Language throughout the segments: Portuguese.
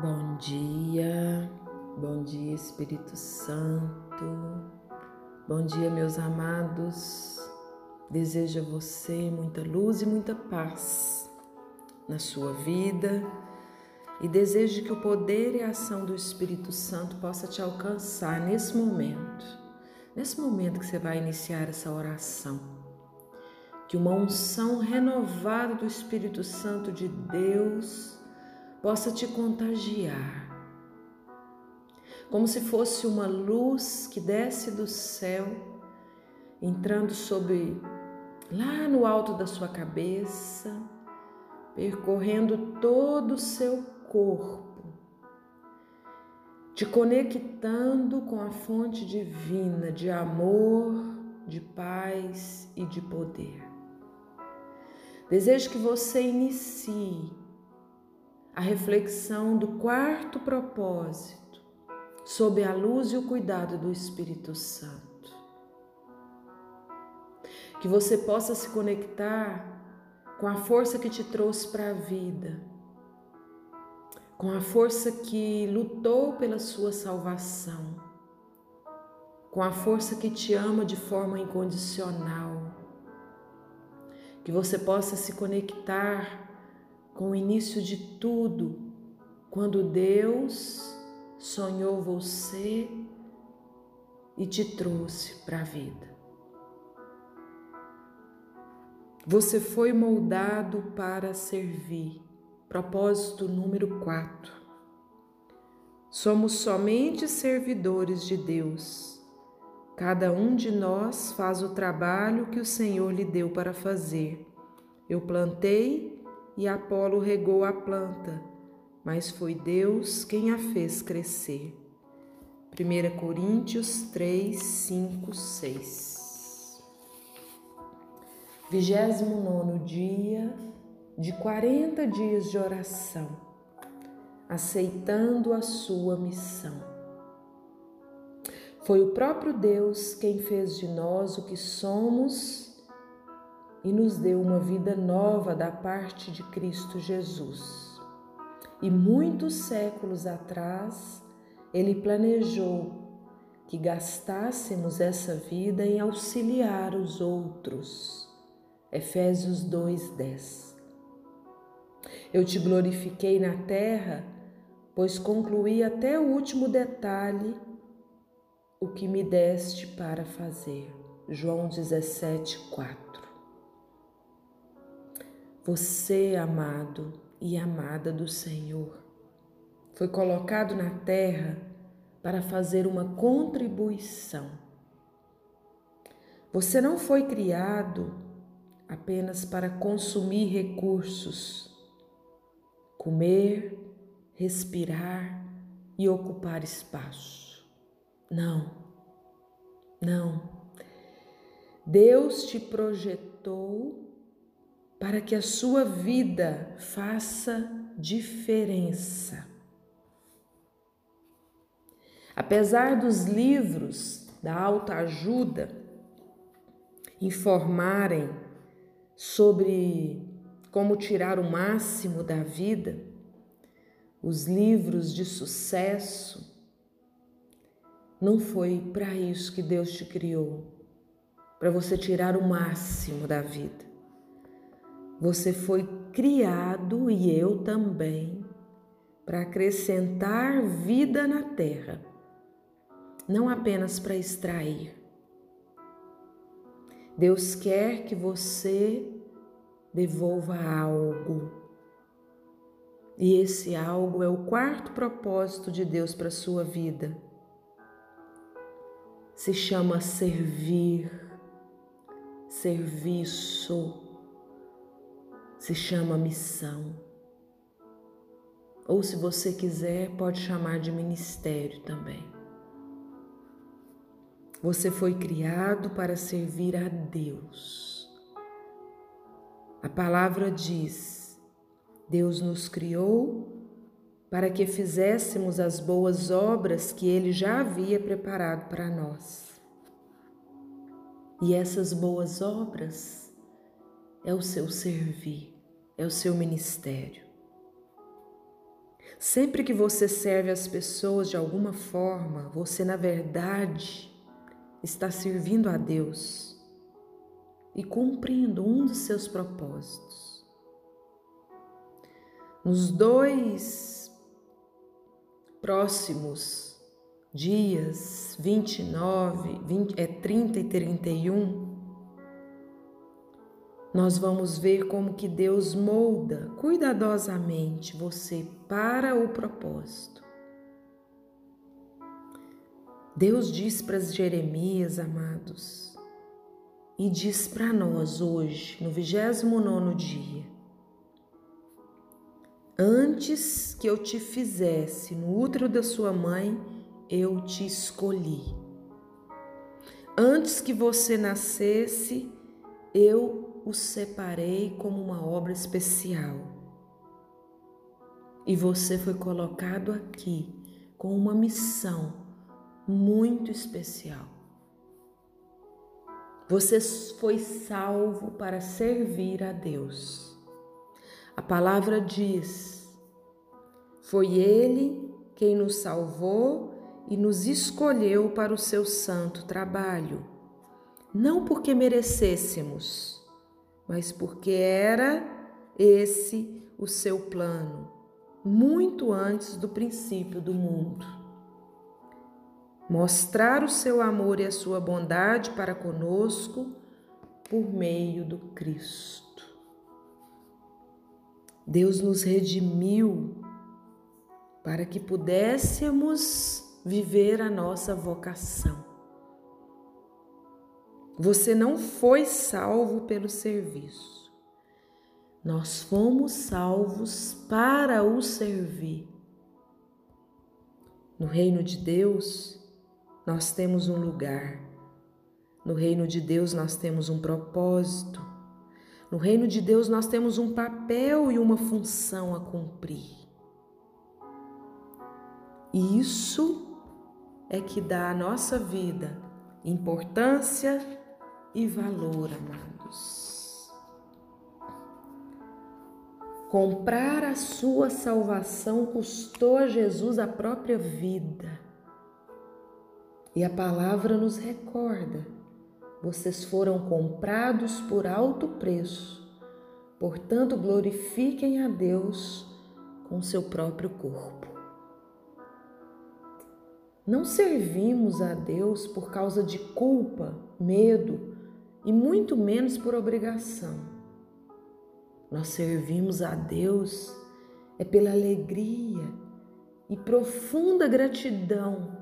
Bom dia, bom dia Espírito Santo, bom dia meus amados. Desejo a você muita luz e muita paz na sua vida e desejo que o poder e a ação do Espírito Santo possa te alcançar nesse momento, nesse momento que você vai iniciar essa oração. Que uma unção renovada do Espírito Santo de Deus possa te contagiar, como se fosse uma luz que desce do céu, entrando sobre lá no alto da sua cabeça, percorrendo todo o seu corpo, te conectando com a fonte divina de amor, de paz e de poder. Desejo que você inicie a reflexão do quarto propósito, sob a luz e o cuidado do Espírito Santo. Que você possa se conectar com a força que te trouxe para a vida, com a força que lutou pela sua salvação, com a força que te ama de forma incondicional. Que você possa se conectar com o início de tudo, quando Deus sonhou você e te trouxe para a vida. Você foi moldado para servir. Propósito número 4. Somos somente servidores de Deus. Cada um de nós faz o trabalho que o Senhor lhe deu para fazer. Eu plantei e Apolo regou a planta, mas foi Deus quem a fez crescer. 1 Coríntios 3, 5, 6 29 dia de 40 dias de oração, aceitando a sua missão. Foi o próprio Deus quem fez de nós o que somos e nos deu uma vida nova da parte de Cristo Jesus. E muitos séculos atrás, ele planejou que gastássemos essa vida em auxiliar os outros. Efésios 2:10. Eu te glorifiquei na terra, pois concluí até o último detalhe o que me deste para fazer. João 17:4. Você, amado e amada do Senhor, foi colocado na terra para fazer uma contribuição. Você não foi criado apenas para consumir recursos, comer, respirar e ocupar espaço. Não, não. Deus te projetou para que a sua vida faça diferença. Apesar dos livros da autoajuda informarem sobre como tirar o máximo da vida, os livros de sucesso, não foi para isso que Deus te criou, para você tirar o máximo da vida. Você foi criado e eu também para acrescentar vida na terra, não apenas para extrair. Deus quer que você devolva algo. E esse algo é o quarto propósito de Deus para a sua vida. Se chama servir, serviço se chama missão. Ou se você quiser, pode chamar de ministério também. Você foi criado para servir a Deus. A palavra diz: Deus nos criou para que fizéssemos as boas obras que Ele já havia preparado para nós. E essas boas obras é o seu servir, é o seu ministério. Sempre que você serve as pessoas de alguma forma, você na verdade está servindo a Deus e cumprindo um dos seus propósitos. Nos dois próximos dias, 29, 20, é 30 e 31, nós vamos ver como que Deus molda cuidadosamente você para o propósito. Deus diz para Jeremias, amados, e diz para nós hoje, no 29 dia: Antes que eu te fizesse no útero da sua mãe, eu te escolhi. Antes que você nascesse, eu o separei como uma obra especial. E você foi colocado aqui com uma missão muito especial. Você foi salvo para servir a Deus. A palavra diz: Foi Ele quem nos salvou e nos escolheu para o seu santo trabalho, não porque merecêssemos mas porque era esse o seu plano, muito antes do princípio do mundo. Mostrar o seu amor e a sua bondade para conosco por meio do Cristo. Deus nos redimiu para que pudéssemos viver a nossa vocação. Você não foi salvo pelo serviço. Nós fomos salvos para o servir. No reino de Deus, nós temos um lugar. No reino de Deus, nós temos um propósito. No reino de Deus, nós temos um papel e uma função a cumprir. Isso é que dá à nossa vida importância e valor, amados. Comprar a sua salvação custou a Jesus a própria vida. E a palavra nos recorda: vocês foram comprados por alto preço, portanto, glorifiquem a Deus com seu próprio corpo. Não servimos a Deus por causa de culpa, medo e muito menos por obrigação. Nós servimos a Deus é pela alegria e profunda gratidão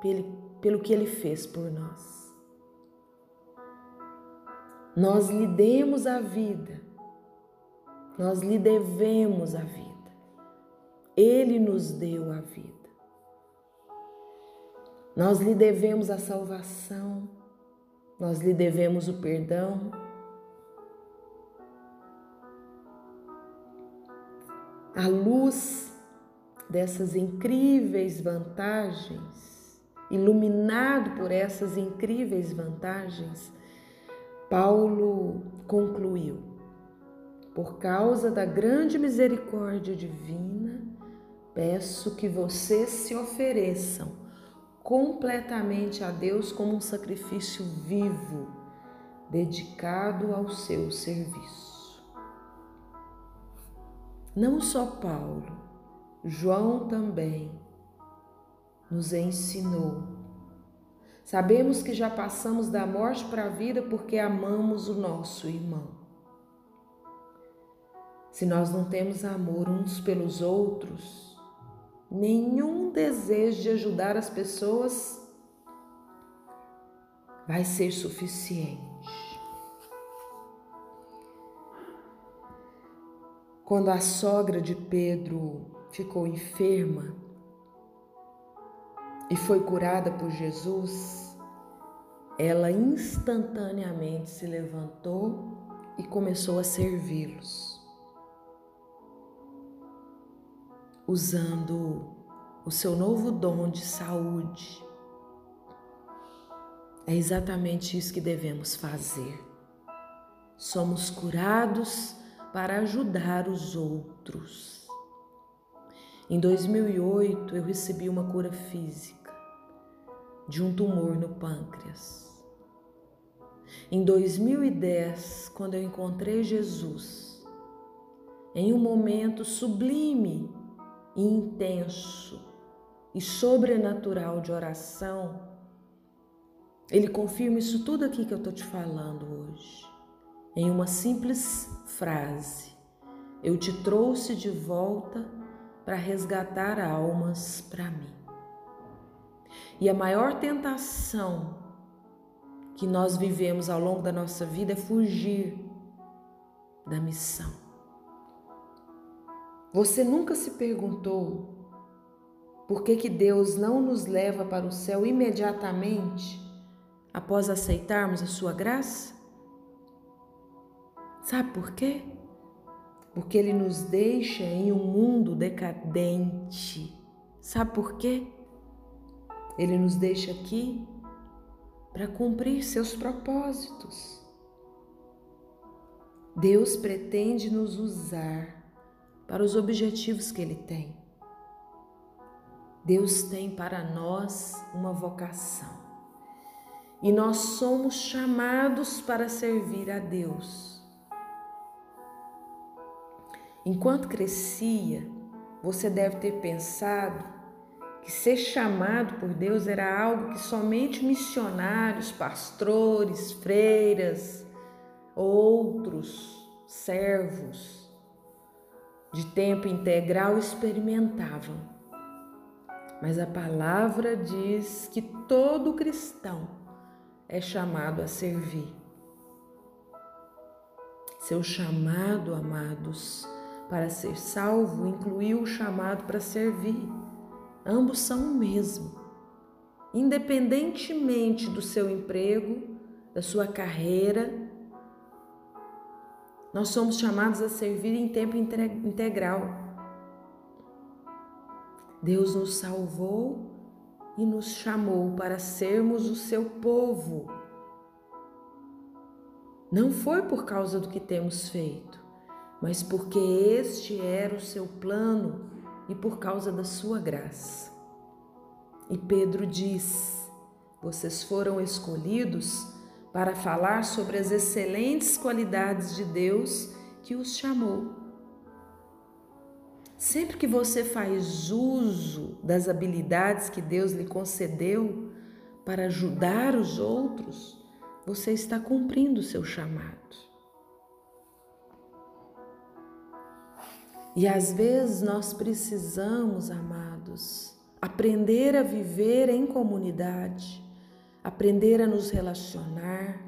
pelo, que Ele fez por nós. Nós lhe demos a vida, nós lhe devemos a vida, Ele nos deu a vida. Nós lhe devemos a salvação, nós lhe devemos o perdão. A luz dessas incríveis vantagens, iluminado por essas incríveis vantagens, Paulo concluiu: Por causa da grande misericórdia divina, peço que vocês se ofereçam completamente a Deus como um sacrifício vivo, dedicado ao seu serviço. Não só Paulo, João também nos ensinou. Sabemos que já passamos da morte para a vida porque amamos o nosso irmão. Se nós não temos amor uns pelos outros, nenhum desejo de ajudar as pessoas vai ser suficiente. Quando a sogra de Pedro ficou enferma e foi curada por Jesus, ela instantaneamente se levantou e começou a servi-los. Usando o seu novo dom de saúde. É exatamente isso que devemos fazer. Somos curados para ajudar os outros. Em 2008, eu recebi uma cura física de um tumor no pâncreas. Em 2010, quando eu encontrei Jesus, em um momento sublime intenso e sobrenatural de oração, ele confirma isso tudo aqui que eu estou te falando hoje, em uma simples frase: Eu te trouxe de volta para resgatar almas para mim. E a maior tentação que nós vivemos ao longo da nossa vida é fugir da missão. Você nunca se perguntou por que, que Deus não nos leva para o céu imediatamente após aceitarmos a sua graça? Sabe por quê? Porque Ele nos deixa em um mundo decadente. Sabe por quê? Ele nos deixa aqui para cumprir seus propósitos. Deus pretende nos usar para os objetivos que Ele tem. Deus tem para nós uma vocação e nós somos chamados para servir a Deus. Enquanto crescia, você deve ter pensado que ser chamado por Deus era algo que somente missionários, pastores, freiras, outros servos de tempo integral experimentavam. Mas a palavra diz que todo cristão é chamado a servir. Seu chamado, amados, para ser salvo incluiu o chamado para servir. Ambos são o mesmo. Independentemente do seu emprego, da sua carreira, nós somos chamados a servir em tempo integral. Deus nos salvou e nos chamou para sermos o seu povo. Não foi por causa do que temos feito, mas porque este era o seu plano e por causa da sua graça. E Pedro diz: Vocês foram escolhidos para falar sobre as excelentes qualidades de Deus que os chamou. Sempre que você faz uso das habilidades que Deus lhe concedeu para ajudar os outros, você está cumprindo o seu chamado. E às vezes nós precisamos, amados, aprender a viver em comunidade, aprender a nos relacionar.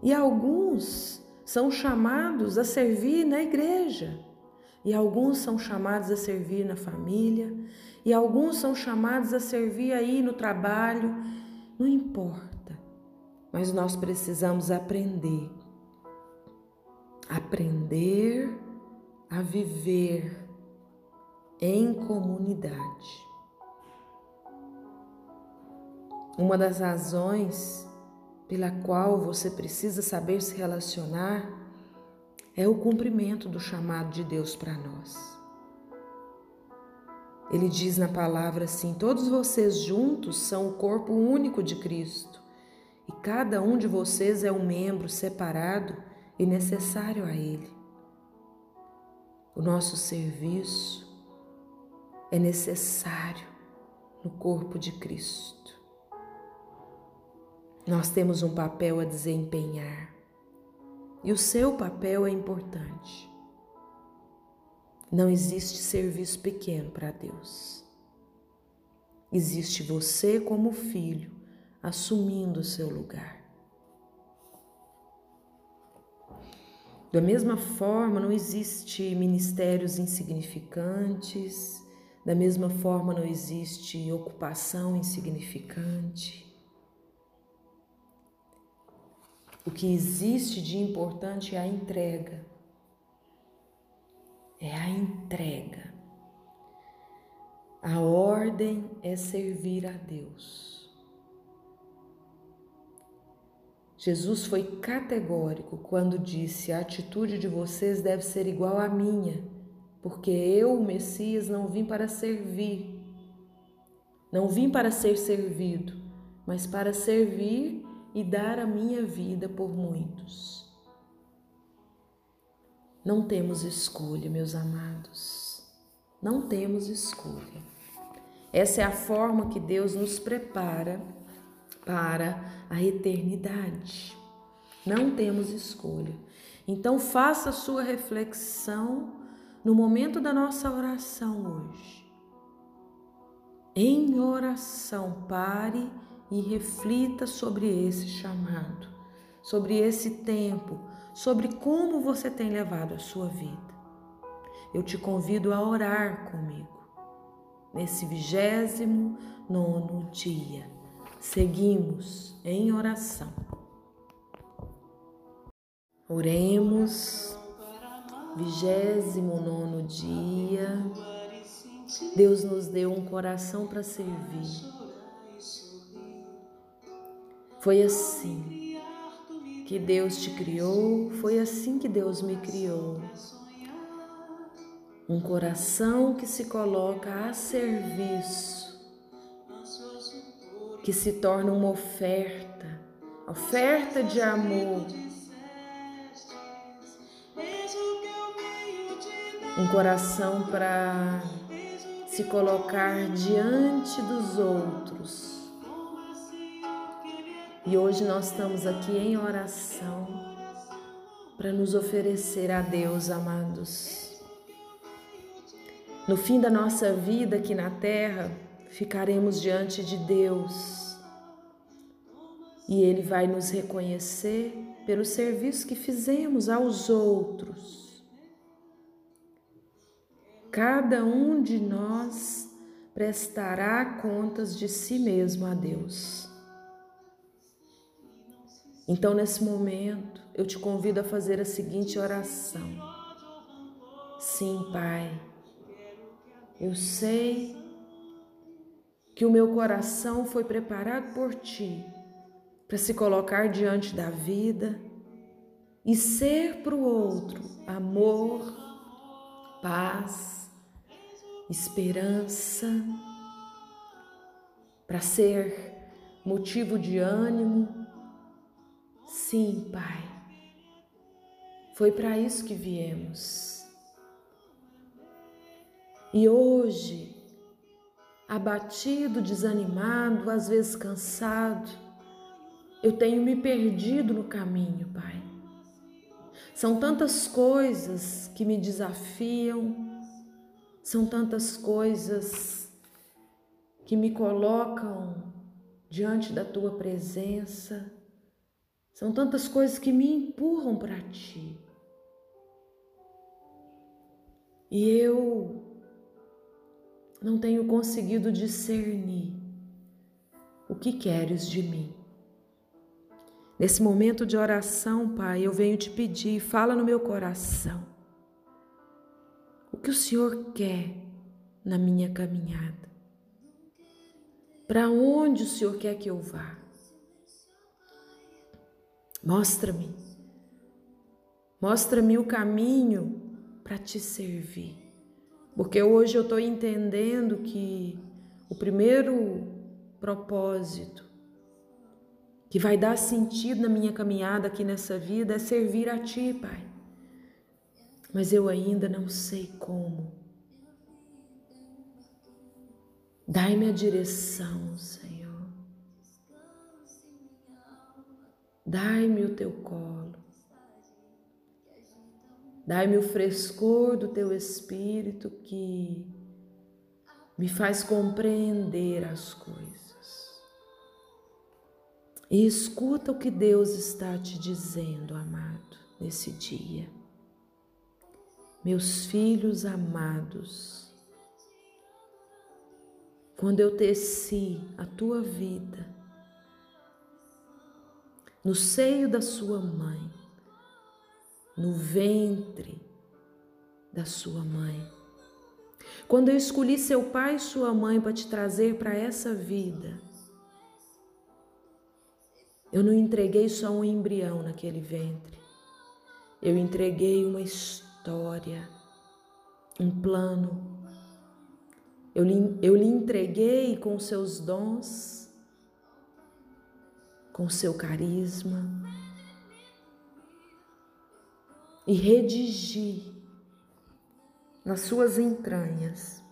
E alguns são chamados a servir na igreja, e alguns são chamados a servir na família, e alguns são chamados a servir aí no trabalho, não importa. Mas nós precisamos aprender. Aprender a viver em comunidade. Uma das razões pela qual você precisa saber se relacionar é o cumprimento do chamado de Deus para nós. Ele diz na palavra assim: Todos vocês juntos são o corpo único de Cristo, e cada um de vocês é um membro separado e necessário a Ele. O nosso serviço é necessário no corpo de Cristo. Nós temos um papel a desempenhar e o seu papel é importante. Não existe serviço pequeno para Deus. Existe você como filho assumindo o seu lugar. Da mesma forma, não existe ministérios insignificantes, da mesma forma, não existe ocupação insignificante. O que existe de importante é a entrega. É a entrega. A ordem é servir a Deus. Jesus foi categórico quando disse: a atitude de vocês deve ser igual à minha, porque eu, o Messias, não vim para servir, não vim para ser servido, mas para servir e dar a minha vida por muitos. Não temos escolha, meus amados, não temos escolha. Essa é a forma que Deus nos prepara para a eternidade. Não temos escolha. Então faça a sua reflexão no momento da nossa oração hoje. Em oração, pare e reflita sobre esse chamado, sobre esse tempo, sobre como você tem levado a sua vida. Eu te convido a orar comigo nesse vigésimo nono dia. Seguimos em oração. Oremos, vigésimo nono dia. Deus nos deu um coração para servir. Foi assim que Deus te criou, foi assim que Deus me criou. Um coração que se coloca a serviço, que se torna uma oferta, oferta de amor um coração para se colocar diante dos outros. E hoje nós estamos aqui em oração para nos oferecer a Deus, amados. No fim da nossa vida aqui na terra, ficaremos diante de Deus e Ele vai nos reconhecer pelo serviço que fizemos aos outros. Cada um de nós prestará contas de si mesmo a Deus. Então, nesse momento, eu te convido a fazer a seguinte oração. Sim, Pai, eu sei que o meu coração foi preparado por Ti para se colocar diante da vida e ser para o outro amor, paz, esperança, para ser motivo de ânimo. Sim, Pai, foi para isso que viemos. E hoje, abatido, desanimado, às vezes cansado, eu tenho me perdido no caminho, Pai. São tantas coisas que me desafiam, são tantas coisas que me colocam diante da tua presença. São tantas coisas que me empurram para ti. E eu não tenho conseguido discernir o que queres de mim. Nesse momento de oração, Pai, eu venho te pedir, fala no meu coração que o Senhor quer na minha caminhada? Para onde o Senhor quer que eu vá? Mostra-me. Mostra-me o caminho para te servir. Porque hoje eu estou entendendo que o primeiro propósito que vai dar sentido na minha caminhada aqui nessa vida é servir a Ti, Pai mas eu ainda não sei como. Dai-me a direção, Senhor. Dai-me o teu colo. Dai-me o frescor do teu espírito que me faz compreender as coisas. E escuta o que Deus está te dizendo, amado, nesse dia meus filhos amados, quando eu teci a tua vida no seio da sua mãe, no ventre da sua mãe, quando eu escolhi seu pai e sua mãe para te trazer para essa vida, eu não entreguei só um embrião naquele ventre, eu entreguei uma história um plano. Eu lhe, eu lhe entreguei com seus dons, com seu carisma, e redigi nas suas entranhas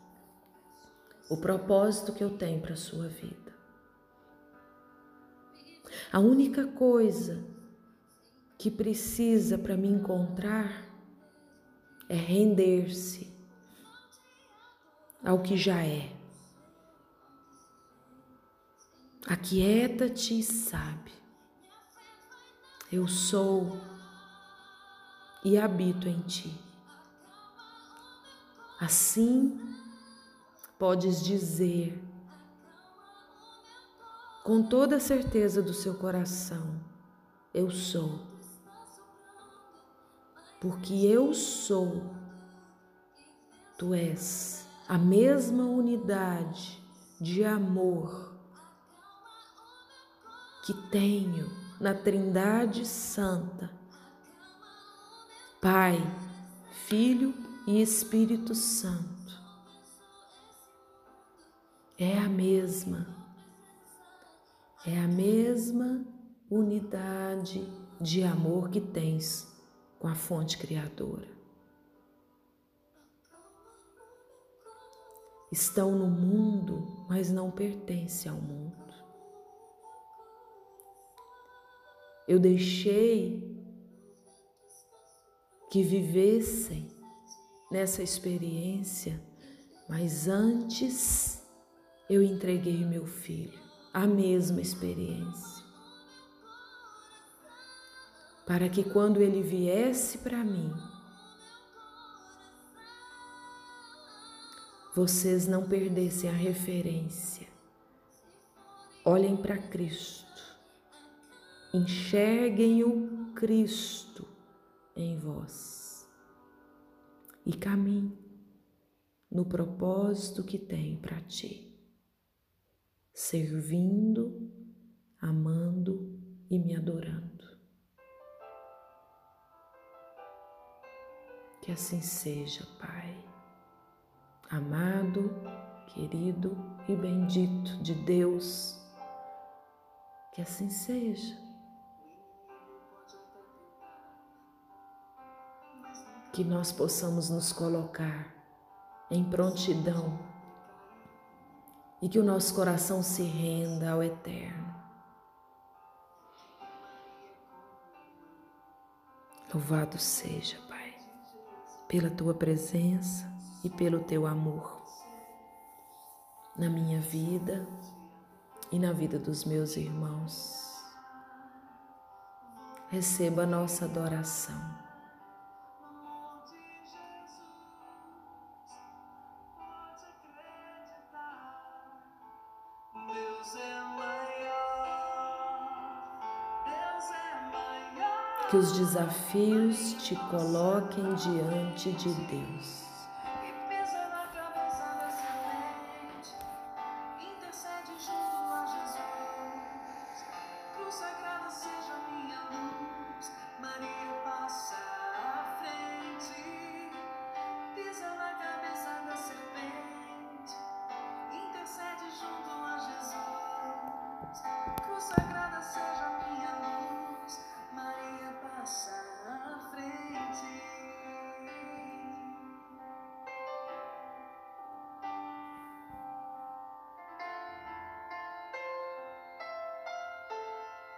o propósito que eu tenho para a sua vida. A única coisa que precisa para me encontrar é render-se ao que já é. Aquieta-te e sabe. Eu sou e habito em ti. Assim, podes dizer com toda a certeza do seu coração: Eu sou. Porque eu sou, tu és a mesma unidade de amor que tenho na Trindade Santa, Pai, Filho e Espírito Santo. É a mesma, é a mesma unidade de amor que tens com a fonte criadora. Estão no mundo, mas não pertencem ao mundo. Eu deixei que vivessem nessa experiência, mas antes eu entreguei meu filho a mesma experiência. Para que quando ele viesse para mim, vocês não perdessem a referência. Olhem para Cristo. Enxerguem o Cristo em vós e caminhe no propósito que tem para ti, servindo, amando e me adorando. Que assim seja, Pai amado, querido e bendito de Deus. Que assim seja. Que nós possamos nos colocar em prontidão e que o nosso coração se renda ao Eterno. Louvado seja, Pai, pela tua presença e pelo teu amor na minha vida e na vida dos meus irmãos. Receba a nossa adoração. Que os desafios te coloquem diante de Deus.